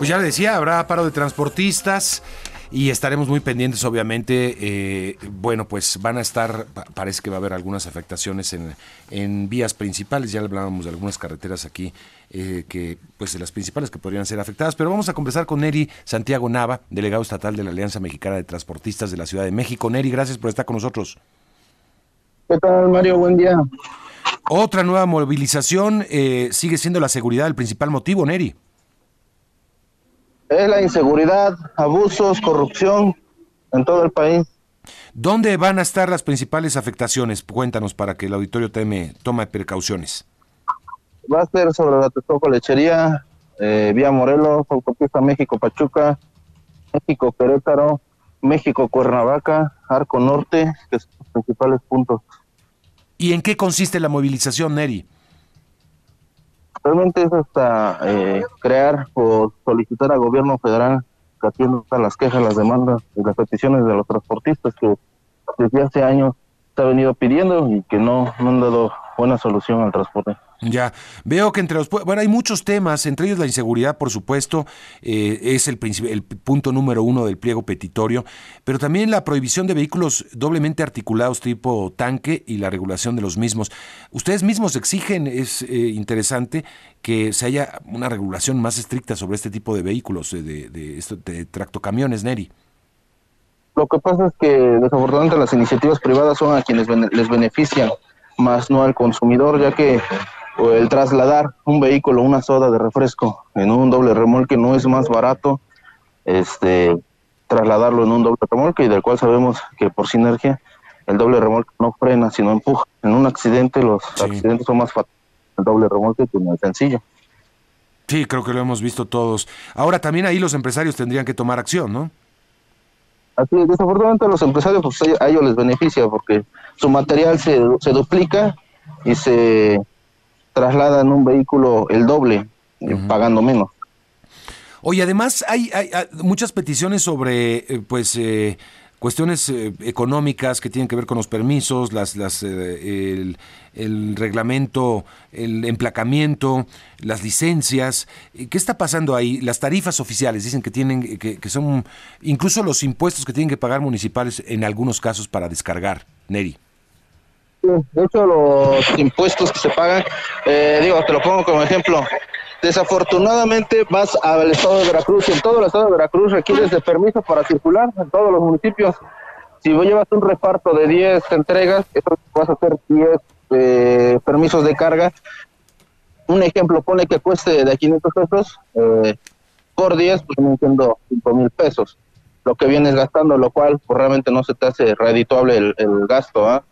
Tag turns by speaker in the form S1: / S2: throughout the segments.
S1: Pues ya le decía, habrá paro de transportistas y estaremos muy pendientes, obviamente. Eh, bueno, pues van a estar, parece que va a haber algunas afectaciones en, en vías principales. Ya hablábamos de algunas carreteras aquí, eh, que pues de las principales que podrían ser afectadas. Pero vamos a conversar con Neri Santiago Nava, delegado estatal de la Alianza Mexicana de Transportistas de la Ciudad de México. Neri, gracias por estar con nosotros.
S2: ¿Qué tal, Mario? Buen día.
S1: Otra nueva movilización eh, sigue siendo la seguridad el principal motivo, Neri
S2: es la inseguridad, abusos, corrupción en todo el país.
S1: ¿Dónde van a estar las principales afectaciones? Cuéntanos para que el auditorio teme, tome precauciones.
S2: Va a ser sobre la Texcoco Lechería, eh, Vía Morelos, Autopista México-Pachuca, México-Querétaro, México-Cuernavaca, Arco Norte, que son los principales puntos.
S1: ¿Y en qué consiste la movilización, Neri?
S2: Realmente es hasta eh, crear o solicitar al gobierno federal que atienda las quejas, las demandas y las peticiones de los transportistas que desde hace años se ha venido pidiendo y que no, no han dado buena solución al transporte.
S1: Ya, veo que entre los... Bueno, hay muchos temas, entre ellos la inseguridad, por supuesto, eh, es el, el punto número uno del pliego petitorio, pero también la prohibición de vehículos doblemente articulados tipo tanque y la regulación de los mismos. Ustedes mismos exigen, es eh, interesante, que se haya una regulación más estricta sobre este tipo de vehículos, eh, de, de, de tractocamiones, Neri.
S2: Lo que pasa es que desafortunadamente las iniciativas privadas son a quienes les benefician, más no al consumidor, ya que el trasladar un vehículo, una soda de refresco en un doble remolque no es más barato este trasladarlo en un doble remolque y del cual sabemos que por sinergia el doble remolque no frena sino empuja. En un accidente los accidentes son más fatales el doble remolque que en el sencillo.
S1: Sí, creo que lo hemos visto todos. Ahora también ahí los empresarios tendrían que tomar acción, ¿no?
S2: Así es, desafortunadamente a los empresarios pues, a ellos les beneficia porque su material se, se duplica y se traslada en un vehículo el doble, eh, pagando menos.
S1: Oye, además hay, hay, muchas peticiones sobre, eh, pues, eh, cuestiones económicas que tienen que ver con los permisos, las, las, el, reglamento, el emplacamiento, las licencias. ¿Qué está pasando ahí? Las tarifas oficiales dicen que tienen, que, que son, incluso los impuestos que tienen que pagar municipales en algunos casos para descargar. Neri.
S2: De hecho, los impuestos que se pagan, eh, digo, te lo pongo como ejemplo. Desafortunadamente vas al estado de Veracruz y en todo el estado de Veracruz requieres de permiso para circular en todos los municipios. Si vos llevas un reparto de 10 entregas, eso vas a hacer 10 eh, permisos de carga. Un ejemplo, pone que cueste de 500 pesos, eh, por 10, pues vienen siendo 5 mil pesos. Lo que vienes gastando, lo cual pues, realmente no se te hace redituable el, el gasto. ¿ah?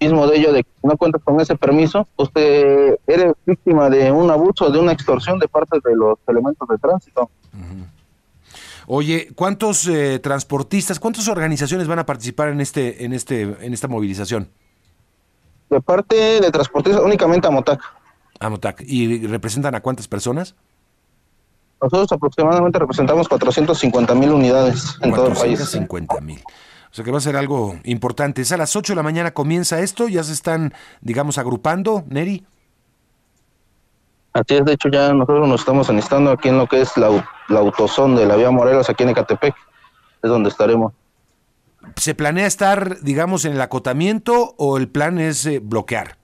S2: Mismo de ello de que no cuentas con ese permiso, usted eres víctima de un abuso, de una extorsión de parte de los elementos de tránsito.
S1: Oye, ¿cuántos eh, transportistas, cuántas organizaciones van a participar en este, en este, en esta movilización?
S2: De parte de transportistas, únicamente a Motac.
S1: A Motac. ¿Y representan a cuántas personas?
S2: Nosotros aproximadamente representamos 450 mil unidades en todo el país.
S1: 450 mil. O sea que va a ser algo importante. Es a las 8 de la mañana comienza esto, ya se están, digamos, agrupando, Neri.
S2: Así es, de hecho ya nosotros nos estamos enlistando aquí en lo que es la, la autosón de la vía Morelos, aquí en Ecatepec, es donde estaremos.
S1: ¿Se planea estar, digamos, en el acotamiento o el plan es eh, bloquear?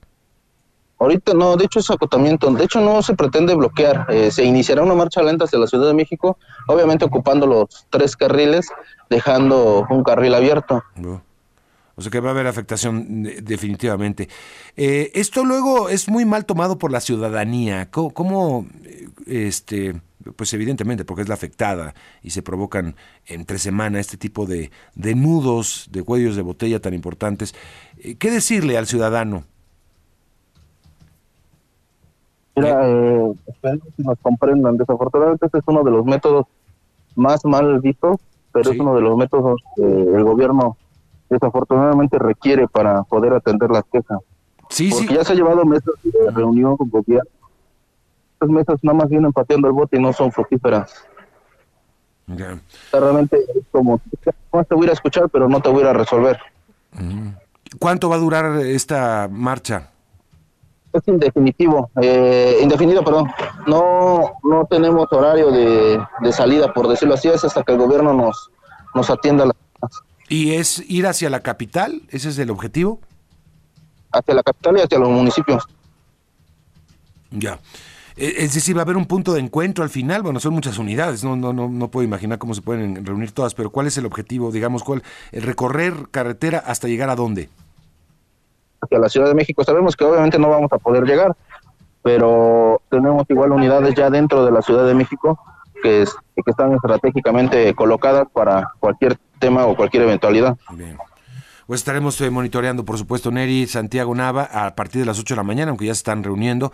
S2: Ahorita no, de hecho es acotamiento. De hecho no se pretende bloquear. Eh, se iniciará una marcha lenta hacia la Ciudad de México, obviamente ocupando los tres carriles, dejando un carril abierto.
S1: O sea que va a haber afectación definitivamente. Eh, esto luego es muy mal tomado por la ciudadanía. ¿Cómo, eh, este, pues evidentemente, porque es la afectada y se provocan entre semana este tipo de, de nudos, de cuellos de botella tan importantes. ¿Qué decirle al ciudadano?
S2: Mira, eh, espero que nos comprendan. Desafortunadamente, este es uno de los métodos más mal vistos, pero es uno de los métodos que el gobierno desafortunadamente requiere para poder atender las quejas.
S1: Sí,
S2: Porque ya se ha llevado meses de reunión con gobierno. Estas mesas nada más vienen pateando el bote y no son fructíferas. realmente es como, no te voy a escuchar, pero no te voy a resolver.
S1: ¿Cuánto va a durar esta marcha?
S2: Es indefinitivo, eh, indefinido, perdón. No, no tenemos horario de, de, salida, por decirlo así, es hasta que el gobierno nos, nos atienda. La...
S1: ¿Y es ir hacia la capital? ¿Ese es el objetivo?
S2: Hacia la capital y hacia los municipios.
S1: Ya. E, es decir, va a haber un punto de encuentro al final. Bueno, son muchas unidades, no, no, no, no puedo imaginar cómo se pueden reunir todas, pero ¿cuál es el objetivo? Digamos, ¿cuál? El recorrer carretera hasta llegar a dónde?
S2: Hacia la Ciudad de México. Sabemos que obviamente no vamos a poder llegar, pero tenemos igual unidades ya dentro de la Ciudad de México que, es, que están estratégicamente colocadas para cualquier tema o cualquier eventualidad.
S1: Bien. Pues estaremos eh, monitoreando, por supuesto, Neri Santiago Nava a partir de las 8 de la mañana, aunque ya se están reuniendo,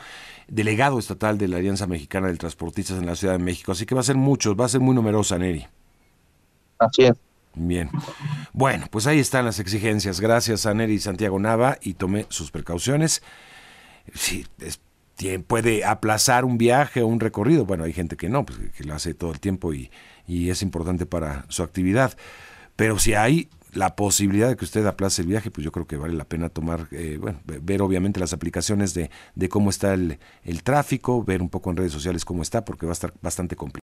S1: delegado estatal de la Alianza Mexicana de Transportistas en la Ciudad de México. Así que va a ser mucho, va a ser muy numerosa, Neri.
S2: Así es.
S1: Bien. Bueno, pues ahí están las exigencias. Gracias a Neri Santiago Nava y tome sus precauciones. Sí, es, puede aplazar un viaje o un recorrido. Bueno, hay gente que no, pues que lo hace todo el tiempo y, y es importante para su actividad. Pero si hay la posibilidad de que usted aplace el viaje, pues yo creo que vale la pena tomar, eh, bueno, ver obviamente las aplicaciones de, de cómo está el, el tráfico, ver un poco en redes sociales cómo está, porque va a estar bastante complicado.